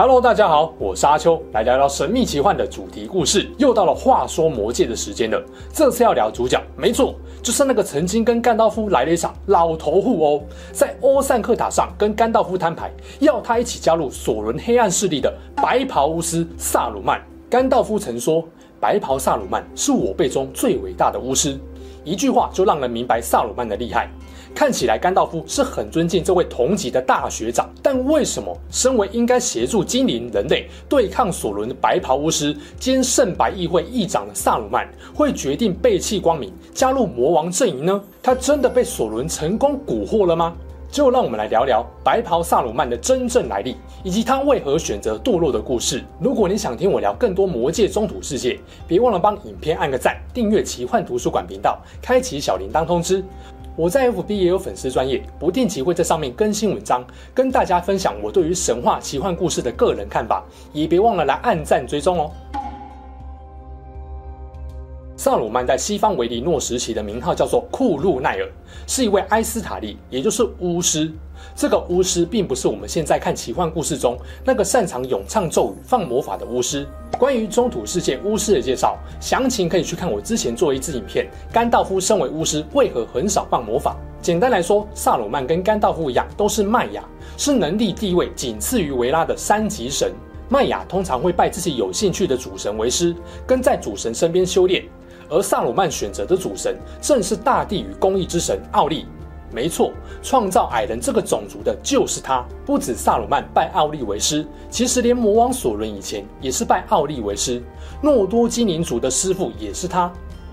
Hello，大家好，我是阿秋，来聊聊神秘奇幻的主题故事。又到了话说魔界的时间了。这次要聊主角，没错，就是那个曾经跟甘道夫来了一场老头互殴，在欧赛克塔上跟甘道夫摊牌，要他一起加入索伦黑暗势力的白袍巫师萨鲁曼。甘道夫曾说：“白袍萨鲁曼是我辈中最伟大的巫师。”一句话就让人明白萨鲁曼的厉害。看起来甘道夫是很尊敬这位同级的大学长，但为什么身为应该协助精灵人类对抗索伦的白袍巫师兼圣白议会议长的萨鲁曼，会决定背弃光明，加入魔王阵营呢？他真的被索伦成功蛊惑了吗？就让我们来聊聊白袍萨鲁曼的真正来历，以及他为何选择堕落的故事。如果你想听我聊更多魔界中土世界，别忘了帮影片按个赞，订阅奇幻图书馆频道，开启小铃铛通知。我在 FB 也有粉丝专业，不定期会在上面更新文章，跟大家分享我对于神话奇幻故事的个人看法，也别忘了来按赞追踪哦。萨鲁曼在西方维尼诺时期的名号叫做库路奈尔，是一位埃斯塔利，也就是巫师。这个巫师并不是我们现在看奇幻故事中那个擅长咏唱咒语、放魔法的巫师。关于中土世界巫师的介绍，详情可以去看我之前做一支影片。甘道夫身为巫师，为何很少放魔法？简单来说，萨鲁曼跟甘道夫一样，都是麦雅，是能力地位仅次于维拉的三级神。麦雅通常会拜自己有兴趣的主神为师，跟在主神身边修炼。而萨鲁曼选择的主神正是大地与公义之神奥利。没错，创造矮人这个种族的就是他。不止萨鲁曼拜奥利为师，其实连魔王索伦以前也是拜奥利为师。诺多精灵族的师傅也是他。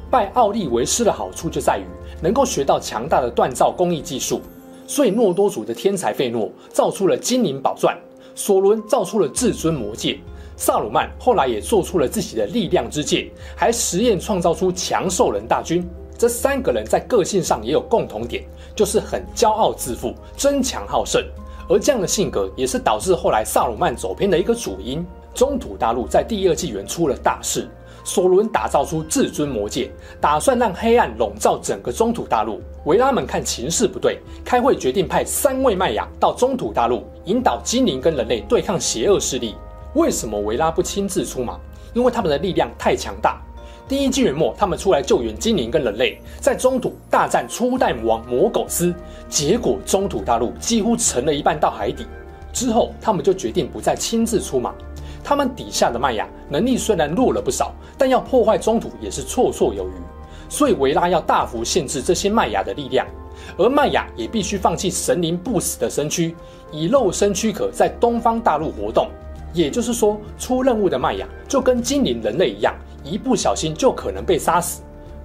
拜奥利为师的好处就在于能够学到强大的锻造工艺技术。所以诺多族的天才费诺造出了精灵宝钻，索伦造出了至尊魔戒。萨鲁曼后来也做出了自己的力量之戒，还实验创造出强兽人大军。这三个人在个性上也有共同点，就是很骄傲自负、争强好胜。而这样的性格也是导致后来萨鲁曼走偏的一个主因。中土大陆在第二纪元出了大事，索伦打造出至尊魔戒，打算让黑暗笼罩整个中土大陆。维拉们看情势不对，开会决定派三位迈雅到中土大陆，引导精灵跟人类对抗邪恶势力。为什么维拉不亲自出马？因为他们的力量太强大。第一纪元末，他们出来救援精灵跟人类，在中土大战初代魔王魔苟斯，结果中土大陆几乎沉了一半到海底。之后，他们就决定不再亲自出马。他们底下的麦雅能力虽然弱了不少，但要破坏中土也是绰绰有余。所以维拉要大幅限制这些麦雅的力量，而麦雅也必须放弃神灵不死的身躯，以肉身躯壳在东方大陆活动。也就是说，出任务的麦雅就跟精灵人类一样，一不小心就可能被杀死。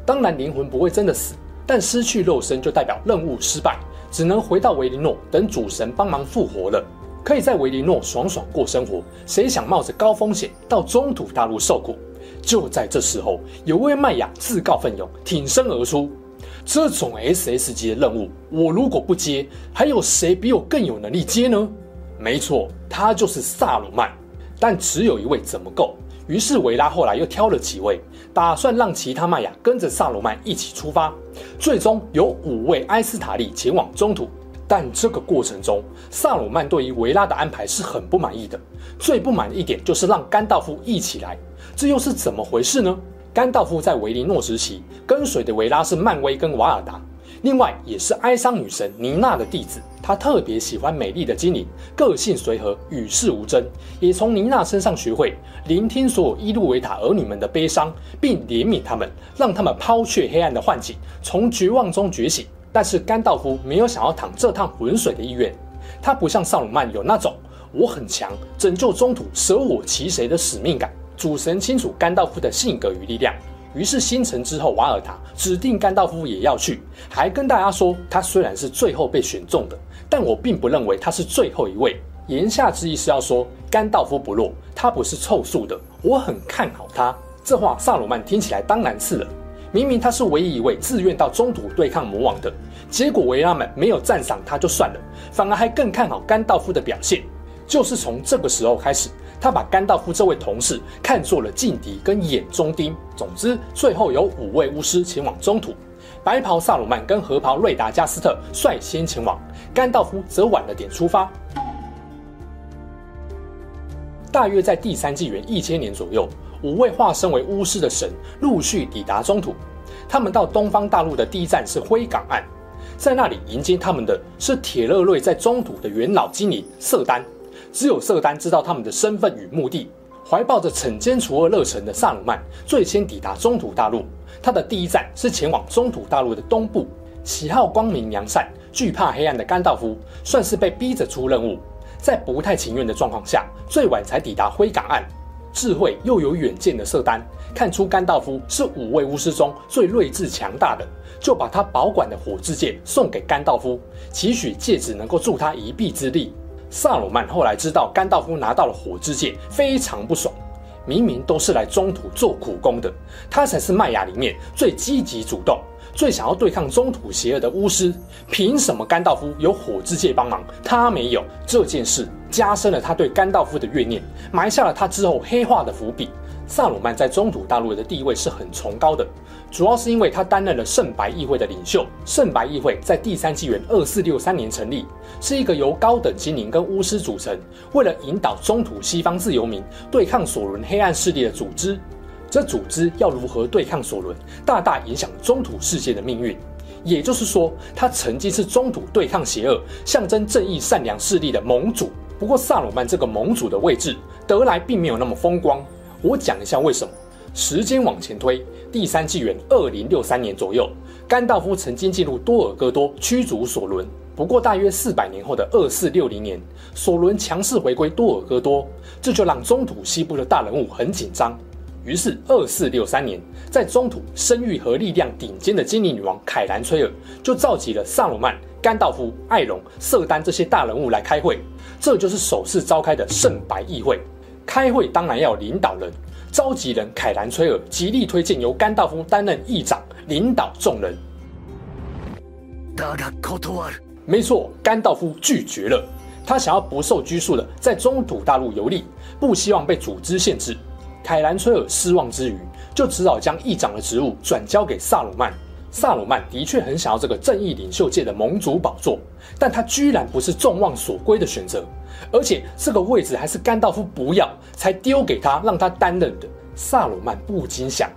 当然，灵魂不会真的死，但失去肉身就代表任务失败，只能回到维林诺等主神帮忙复活了。可以在维林诺爽爽过生活，谁想冒着高风险到中土大陆受苦？就在这时候，有位麦雅自告奋勇，挺身而出。这种 SS 级的任务，我如果不接，还有谁比我更有能力接呢？没错，他就是萨鲁曼。但只有一位怎么够？于是维拉后来又挑了几位，打算让其他麦雅跟着萨鲁曼一起出发。最终有五位埃斯塔利前往中土，但这个过程中，萨鲁曼对于维拉的安排是很不满意的。最不满的一点就是让甘道夫一起来，这又是怎么回事呢？甘道夫在维林诺时期跟随的维拉是漫威跟瓦尔达。另外，也是哀伤女神妮娜的弟子，他特别喜欢美丽的精灵，个性随和，与世无争。也从妮娜身上学会聆听所有伊路维塔儿女们的悲伤，并怜悯他们，让他们抛却黑暗的幻境，从绝望中觉醒。但是甘道夫没有想要淌这趟浑水的意愿，他不像萨鲁曼有那种我很强，拯救中土，舍我其谁的使命感。主神清楚甘道夫的性格与力量。于是新城之后，瓦尔塔指定甘道夫也要去，还跟大家说，他虽然是最后被选中的，但我并不认为他是最后一位。言下之意是要说，甘道夫不弱，他不是凑数的，我很看好他。这话萨鲁曼听起来当然是了。明明他是唯一一位自愿到中土对抗魔王的，结果维拉们没有赞赏他就算了，反而还更看好甘道夫的表现。就是从这个时候开始，他把甘道夫这位同事看作了劲敌跟眼中钉。总之，最后有五位巫师前往中土，白袍萨鲁曼跟黑袍瑞达加斯特率先前往，甘道夫则晚了点出发。大约在第三纪元一千年左右，五位化身为巫师的神陆续抵达中土。他们到东方大陆的第一站是灰港岸，在那里迎接他们的是铁勒瑞在中土的元老精灵瑟丹。只有瑟丹知道他们的身份与目的。怀抱着惩奸除恶热忱的萨鲁曼最先抵达中土大陆，他的第一站是前往中土大陆的东部。喜好光明良善、惧怕黑暗的甘道夫，算是被逼着出任务，在不太情愿的状况下，最晚才抵达灰港岸。智慧又有远见的瑟丹看出甘道夫是五位巫师中最睿智强大的，就把他保管的火之戒送给甘道夫，期许戒指能够助他一臂之力。萨鲁曼后来知道甘道夫拿到了火之戒，非常不爽。明明都是来中土做苦工的，他才是麦雅里面最积极主动、最想要对抗中土邪恶的巫师。凭什么甘道夫有火之戒帮忙，他没有？这件事加深了他对甘道夫的怨念，埋下了他之后黑化的伏笔。萨鲁曼在中土大陆的地位是很崇高的，主要是因为他担任了圣白议会的领袖。圣白议会在第三纪元二四六三年成立，是一个由高等精灵跟巫师组成，为了引导中土西方自由民对抗索伦黑暗势力的组织。这组织要如何对抗索伦，大大影响中土世界的命运。也就是说，他曾经是中土对抗邪恶、象征正义善良势力的盟主。不过，萨鲁曼这个盟主的位置得来并没有那么风光。我讲一下为什么。时间往前推，第三纪元二零六三年左右，甘道夫曾经进入多尔戈多驱逐索伦。不过，大约四百年后的二四六零年，索伦强势回归多尔戈多，这就让中土西部的大人物很紧张。于是，二四六三年，在中土声誉和力量顶尖的精灵女王凯兰崔尔就召集了萨鲁曼、甘道夫、艾隆、瑟丹这些大人物来开会。这就是首次召开的圣白议会。开会当然要有领导人，召集人凯兰崔尔极力推荐由甘道夫担任议长，领导众人。没错，甘道夫拒绝了，他想要不受拘束的在中土大陆游历，不希望被组织限制。凯兰崔尔失望之余，就只好将议长的职务转交给萨鲁曼。萨鲁曼的确很想要这个正义领袖界的盟主宝座，但他居然不是众望所归的选择。而且这个位置还是甘道夫不要才丢给他，让他担任的。萨鲁曼不禁想：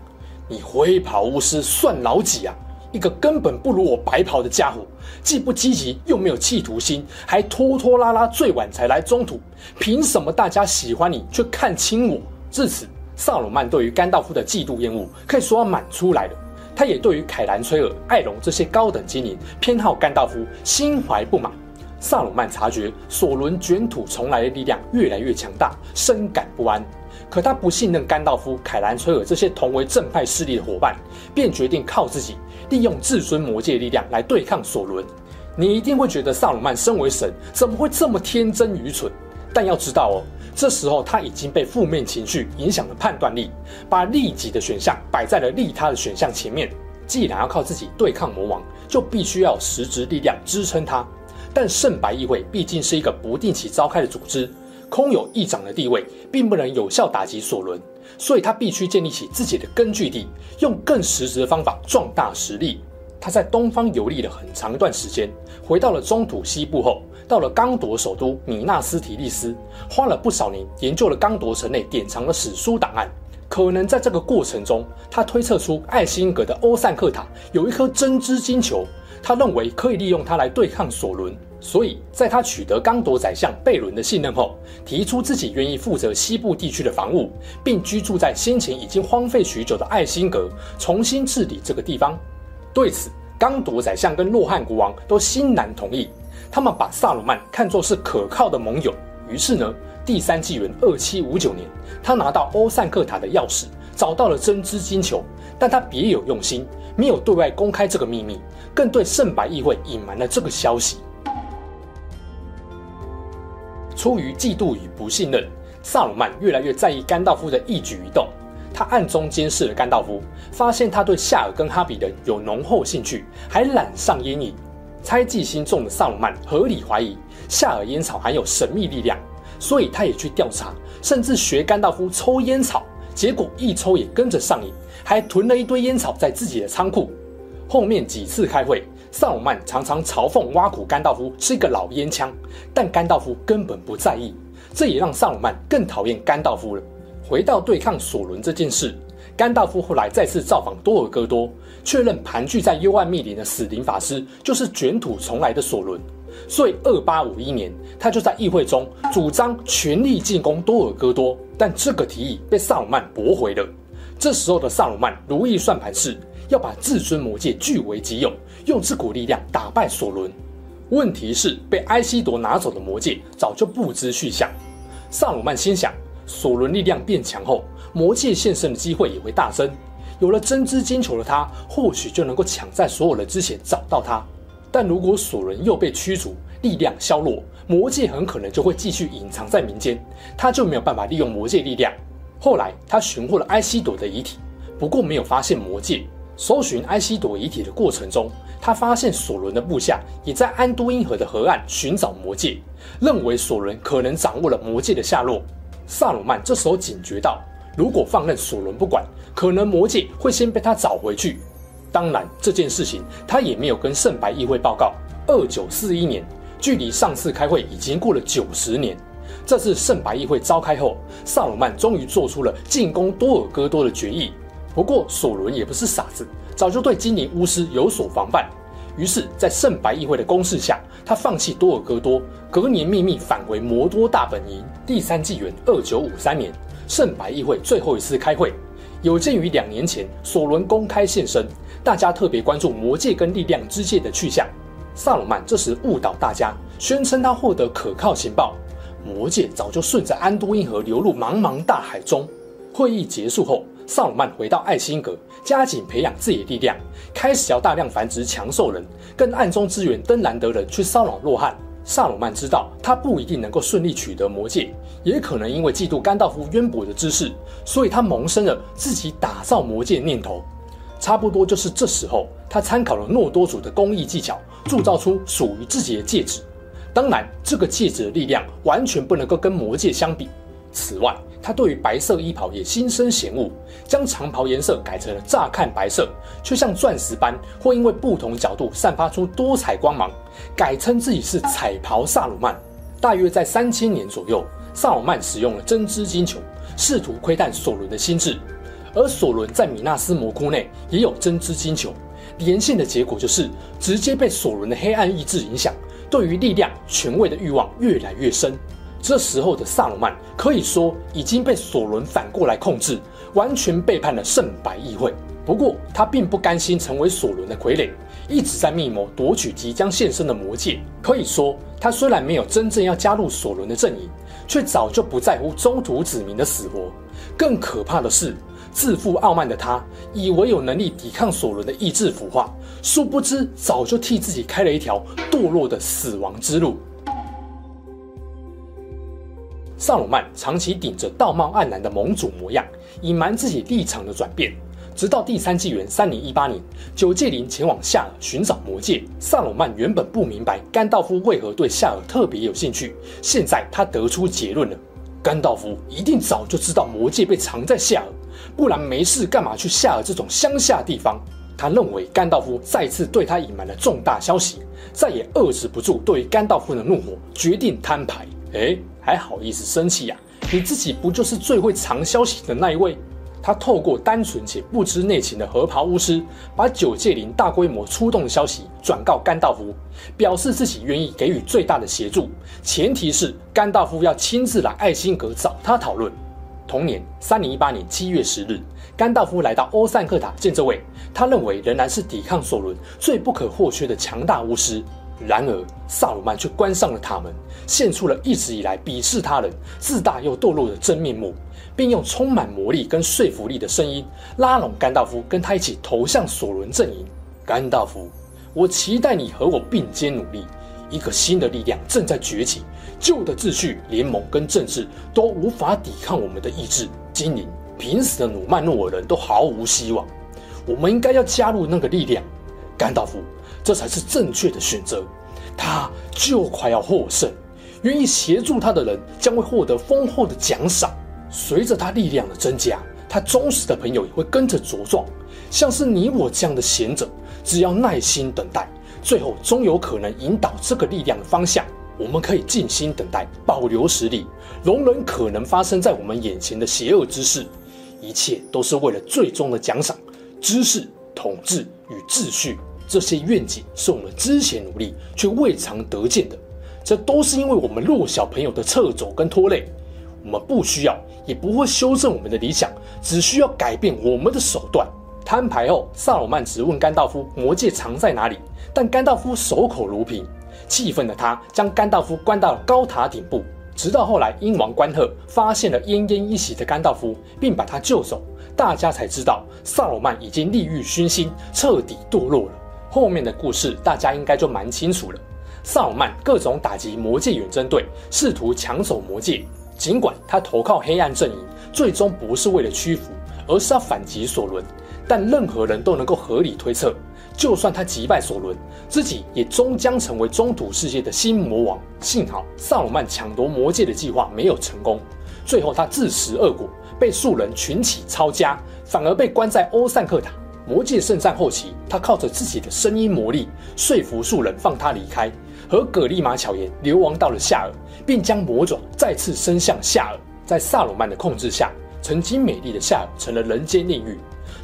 你灰袍巫师算老几啊？一个根本不如我白袍的家伙，既不积极又没有企图心，还拖拖拉拉，最晚才来中土。凭什么大家喜欢你却看轻我？至此，萨鲁曼对于甘道夫的嫉妒厌恶可以说要满出来了。他也对于凯兰崔尔、艾隆这些高等精灵偏好甘道夫，心怀不满。萨鲁曼察觉索伦卷土重来的力量越来越强大，深感不安。可他不信任甘道夫、凯兰崔尔这些同为正派势力的伙伴，便决定靠自己，利用至尊魔戒力量来对抗索伦。你一定会觉得萨鲁曼身为神，怎么会这么天真愚蠢？但要知道哦，这时候他已经被负面情绪影响了判断力，把利己的选项摆在了利他的选项前面。既然要靠自己对抗魔王，就必须要有实质力量支撑他。但圣白议会毕竟是一个不定期召开的组织，空有议长的地位，并不能有效打击索伦，所以他必须建立起自己的根据地，用更实质的方法壮大实力。他在东方游历了很长一段时间，回到了中土西部后，到了刚铎首都米纳斯提利斯，花了不少年研究了刚铎城内典藏的史书档案。可能在这个过程中，他推测出艾辛格的欧散克塔有一颗真知金球。他认为可以利用它来对抗索伦，所以在他取得刚铎宰相贝伦的信任后，提出自己愿意负责西部地区的防务，并居住在先前已经荒废许久的艾辛格，重新治理这个地方。对此，刚铎宰相跟洛汉国王都欣然同意，他们把萨鲁曼看作是可靠的盟友。于是呢，第三纪元二七五九年，他拿到欧散克塔的钥匙，找到了真知金球，但他别有用心，没有对外公开这个秘密。更对圣白议会隐瞒了这个消息。出于嫉妒与不信任，萨鲁曼越来越在意甘道夫的一举一动。他暗中监视了甘道夫，发现他对夏尔跟哈比人有浓厚兴趣，还染上烟瘾。猜忌心重的萨鲁曼合理怀疑夏尔烟草含有神秘力量，所以他也去调查，甚至学甘道夫抽烟草，结果一抽也跟着上瘾，还囤了一堆烟草在自己的仓库。后面几次开会，萨鲁曼常常嘲讽挖苦甘道夫是一个老烟枪，但甘道夫根本不在意，这也让萨鲁曼更讨厌甘道夫了。回到对抗索伦这件事，甘道夫后来再次造访多尔戈多，确认盘踞在幽暗密林的死灵法师就是卷土重来的索伦。所以，二八五一年，他就在议会中主张全力进攻多尔戈多，但这个提议被萨鲁曼驳回了。这时候的萨鲁曼如意算盘是要把至尊魔戒据为己有，用这股力量打败索伦。问题是，被埃希铎拿走的魔戒早就不知去向。萨鲁曼心想。索伦力量变强后，魔戒现身的机会也会大增。有了真知金球的他，或许就能够抢在所有人之前找到它。但如果索伦又被驱逐，力量消弱，魔戒很可能就会继续隐藏在民间，他就没有办法利用魔戒力量。后来，他寻获了埃希铎的遗体，不过没有发现魔戒。搜寻埃希铎遗体的过程中，他发现索伦的部下也在安都因河的河岸寻找魔戒，认为索伦可能掌握了魔戒的下落。萨鲁曼这时候警觉到，如果放任索伦不管，可能魔戒会先被他找回去。当然，这件事情他也没有跟圣白议会报告。二九四一年，距离上次开会已经过了九十年。这次圣白议会召开后，萨鲁曼终于做出了进攻多尔戈多的决议。不过，索伦也不是傻子，早就对精灵巫师有所防范。于是，在圣白议会的攻势下，他放弃多尔戈多，隔年秘密返回摩多大本营。第三纪元二九五三年，圣白议会最后一次开会。有鉴于两年前索伦公开现身，大家特别关注魔戒跟力量之戒的去向。萨鲁曼这时误导大家，宣称他获得可靠情报，魔戒早就顺着安都因河流入茫茫大海中。会议结束后，萨鲁曼回到艾辛格，加紧培养自己的力量，开始要大量繁殖强兽人，跟暗中支援登兰德人去骚扰洛汉。萨鲁曼知道他不一定能够顺利取得魔戒，也可能因为嫉妒甘道夫渊博的知识，所以他萌生了自己打造魔戒念头。差不多就是这时候，他参考了诺多族的工艺技巧，铸造出属于自己的戒指。当然，这个戒指的力量完全不能够跟魔戒相比。此外，他对于白色衣袍也心生嫌恶，将长袍颜色改成了乍看白色，却像钻石般，会因为不同角度散发出多彩光芒，改称自己是彩袍萨鲁曼。大约在三千年左右，萨鲁曼使用了真知金球，试图窥探索伦的心智，而索伦在米纳斯魔窟内也有真知金球，连线的结果就是直接被索伦的黑暗意志影响，对于力量、权位的欲望越来越深。这时候的萨鲁曼可以说已经被索伦反过来控制，完全背叛了圣白议会。不过他并不甘心成为索伦的傀儡，一直在密谋夺取即将现身的魔戒。可以说，他虽然没有真正要加入索伦的阵营，却早就不在乎中途子民的死活。更可怕的是，自负傲慢的他以为有能力抵抗索伦的意志腐化，殊不知早就替自己开了一条堕落的死亡之路。萨鲁曼长期顶着道貌岸然的盟主模样，隐瞒自己立场的转变。直到第三纪元三零一八年，九戒灵前往夏尔寻找魔戒。萨鲁曼原本不明白甘道夫为何对夏尔特别有兴趣，现在他得出结论了：甘道夫一定早就知道魔戒被藏在夏尔，不然没事干嘛去夏尔这种乡下地方？他认为甘道夫再次对他隐瞒了重大消息，再也遏制不住对于甘道夫的怒火，决定摊牌。诶，还好意思生气呀？你自己不就是最会藏消息的那一位？他透过单纯且不知内情的河袍巫师，把九戒灵大规模出动的消息转告甘道夫，表示自己愿意给予最大的协助，前提是甘道夫要亲自来艾辛格找他讨论。同年三零一八年七月十日，甘道夫来到欧塞克塔见这位，他认为仍然是抵抗索伦最不可或缺的强大巫师。然而，萨鲁曼却关上了塔门，现出了一直以来鄙视他人、自大又堕落的真面目，并用充满魔力跟说服力的声音拉拢甘道夫，跟他一起投向索伦阵营。甘道夫，我期待你和我并肩努力。一个新的力量正在崛起，旧的秩序、联盟跟政治都无法抵抗我们的意志。精灵，濒死的努曼诺尔人都毫无希望。我们应该要加入那个力量，甘道夫，这才是正确的选择。他就快要获胜，愿意协助他的人将会获得丰厚的奖赏。随着他力量的增加，他忠实的朋友也会跟着茁壮。像是你我这样的贤者，只要耐心等待，最后终有可能引导这个力量的方向。我们可以静心等待，保留实力，容忍可能发生在我们眼前的邪恶之事。一切都是为了最终的奖赏。知识、统治与秩序，这些愿景是我们之前努力却未尝得见的。这都是因为我们弱小朋友的掣肘跟拖累。我们不需要，也不会修正我们的理想，只需要改变我们的手段。摊牌后，萨鲁曼质问甘道夫魔戒藏在哪里，但甘道夫守口如瓶。气愤的他将甘道夫关到了高塔顶部，直到后来鹰王关赫发现了奄奄一息的甘道夫，并把他救走。大家才知道萨鲁曼已经利欲熏心，彻底堕落了。后面的故事大家应该就蛮清楚了。萨鲁曼各种打击魔戒远征队，试图抢走魔戒。尽管他投靠黑暗阵营，最终不是为了屈服，而是要反击索伦。但任何人都能够合理推测，就算他击败索伦，自己也终将成为中土世界的新魔王。幸好萨鲁曼抢夺魔戒的计划没有成功，最后他自食恶果。被数人群起抄家，反而被关在欧散克塔。魔戒圣战后期，他靠着自己的声音魔力说服数人放他离开，和葛利玛巧言流亡到了夏尔，并将魔爪再次伸向夏尔。在萨鲁曼的控制下，曾经美丽的夏尔成了人间炼狱。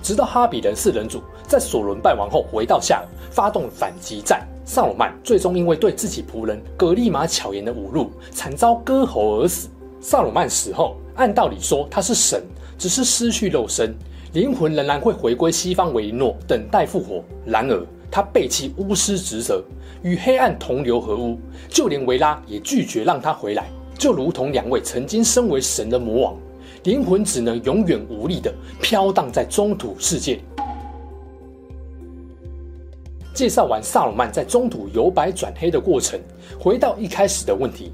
直到哈比人四人组在索伦败亡后回到夏尔，发动反击战。萨鲁曼最终因为对自己仆人葛利玛巧言的侮辱，惨遭割喉而死。萨鲁曼死后，按道理说他是神，只是失去肉身，灵魂仍然会回归西方维诺，等待复活。然而他背弃巫师职责，与黑暗同流合污，就连维拉也拒绝让他回来，就如同两位曾经身为神的魔王，灵魂只能永远无力的飘荡在中土世界里。介绍完萨鲁曼在中土由白转黑的过程，回到一开始的问题。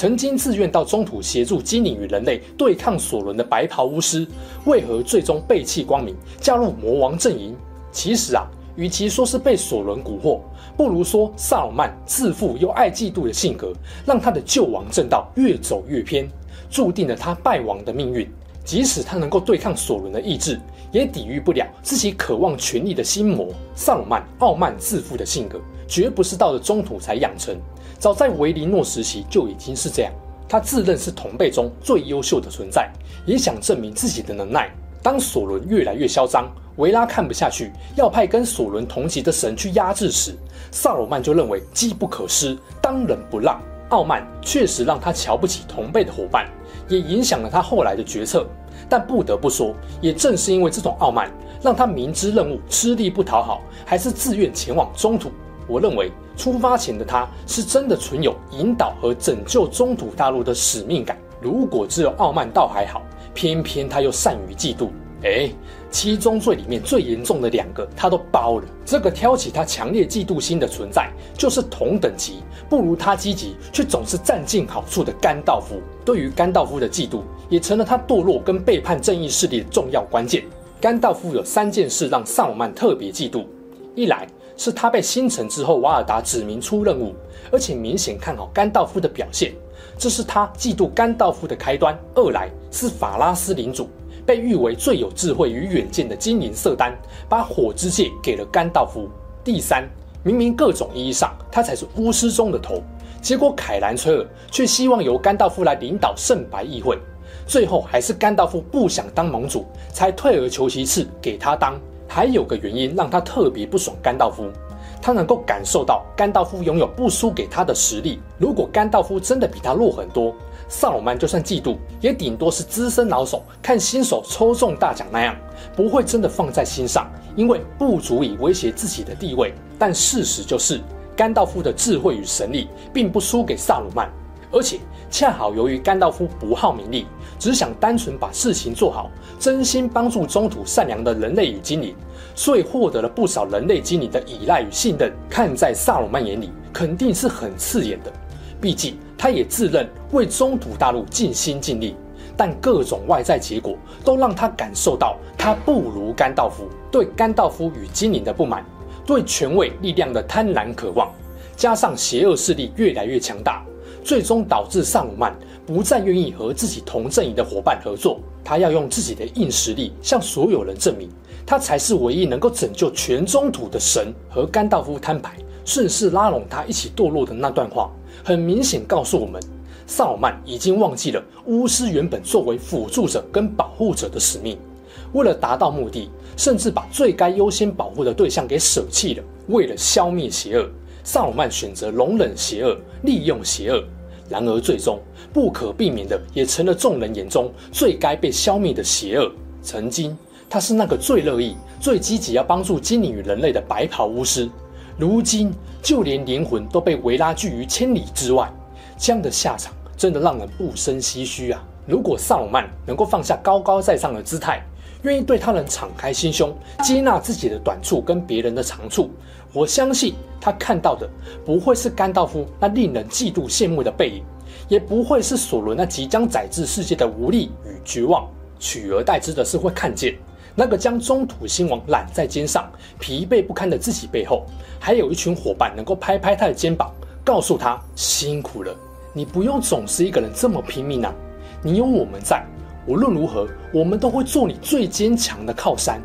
曾经自愿到中土协助精灵与人类对抗索伦的白袍巫师，为何最终背弃光明，加入魔王阵营？其实啊，与其说是被索伦蛊惑，不如说萨鲁曼自负又爱嫉妒的性格，让他的救亡正道越走越偏，注定了他败亡的命运。即使他能够对抗索伦的意志，也抵御不了自己渴望权力的心魔。萨鲁曼傲慢自负的性格，绝不是到了中土才养成。早在维林诺时期就已经是这样，他自认是同辈中最优秀的存在，也想证明自己的能耐。当索伦越来越嚣张，维拉看不下去，要派跟索伦同级的神去压制时，萨鲁曼就认为机不可失，当仁不让。傲慢确实让他瞧不起同辈的伙伴，也影响了他后来的决策。但不得不说，也正是因为这种傲慢，让他明知任务吃力不讨好，还是自愿前往中土。我认为出发前的他是真的存有引导和拯救中土大陆的使命感。如果只有傲慢倒还好，偏偏他又善于嫉妒。哎，七宗罪里面最严重的两个他都包了。这个挑起他强烈嫉妒心的存在，就是同等级不如他积极却总是占尽好处的甘道夫。对于甘道夫的嫉妒，也成了他堕落跟背叛正义势力的重要关键。甘道夫有三件事让萨鲁曼特别嫉妒：一来，是他被星辰之后瓦尔达指明出任务，而且明显看好甘道夫的表现，这是他嫉妒甘道夫的开端。二来是法拉斯领主被誉为最有智慧与远见的精灵瑟丹，把火之戒给了甘道夫。第三，明明各种意义上他才是巫师中的头，结果凯兰崔尔却希望由甘道夫来领导圣白议会，最后还是甘道夫不想当盟主，才退而求其次给他当。还有个原因让他特别不爽甘道夫，他能够感受到甘道夫拥有不输给他的实力。如果甘道夫真的比他弱很多，萨鲁曼就算嫉妒，也顶多是资深老手看新手抽中大奖那样，不会真的放在心上，因为不足以威胁自己的地位。但事实就是，甘道夫的智慧与神力并不输给萨鲁曼。而且恰好由于甘道夫不好名利，只想单纯把事情做好，真心帮助中土善良的人类与精灵，所以获得了不少人类精灵的依赖与信任。看在萨鲁曼眼里，肯定是很刺眼的。毕竟他也自认为中土大陆尽心尽力，但各种外在结果都让他感受到他不如甘道夫，对甘道夫与精灵的不满，对权位力量的贪婪渴望，加上邪恶势力越来越强大，最终导致萨鲁曼不再愿意和自己同阵营的伙伴合作。他要用自己的硬实力向所有人证明，他才是唯一能够拯救全中土的神。和甘道夫摊牌，顺势拉拢他一起堕落的那段话，很明显告诉我们。萨鲁曼已经忘记了巫师原本作为辅助者跟保护者的使命，为了达到目的，甚至把最该优先保护的对象给舍弃了。为了消灭邪恶，萨鲁曼选择容忍邪恶，利用邪恶。然而，最终不可避免的也成了众人眼中最该被消灭的邪恶。曾经，他是那个最乐意、最积极要帮助精灵与人类的白袍巫师，如今就连灵魂都被维拉拒于千里之外，这样的下场。真的让人不胜唏嘘啊！如果萨鲁曼能够放下高高在上的姿态，愿意对他人敞开心胸，接纳自己的短处跟别人的长处，我相信他看到的不会是甘道夫那令人嫉妒羡慕的背影，也不会是索伦那即将宰制世界的无力与绝望，取而代之的是会看见那个将中土兴亡揽在肩上、疲惫不堪的自己背后，还有一群伙伴能够拍拍他的肩膀，告诉他辛苦了。你不用总是一个人这么拼命啊！你有我们在，无论如何，我们都会做你最坚强的靠山。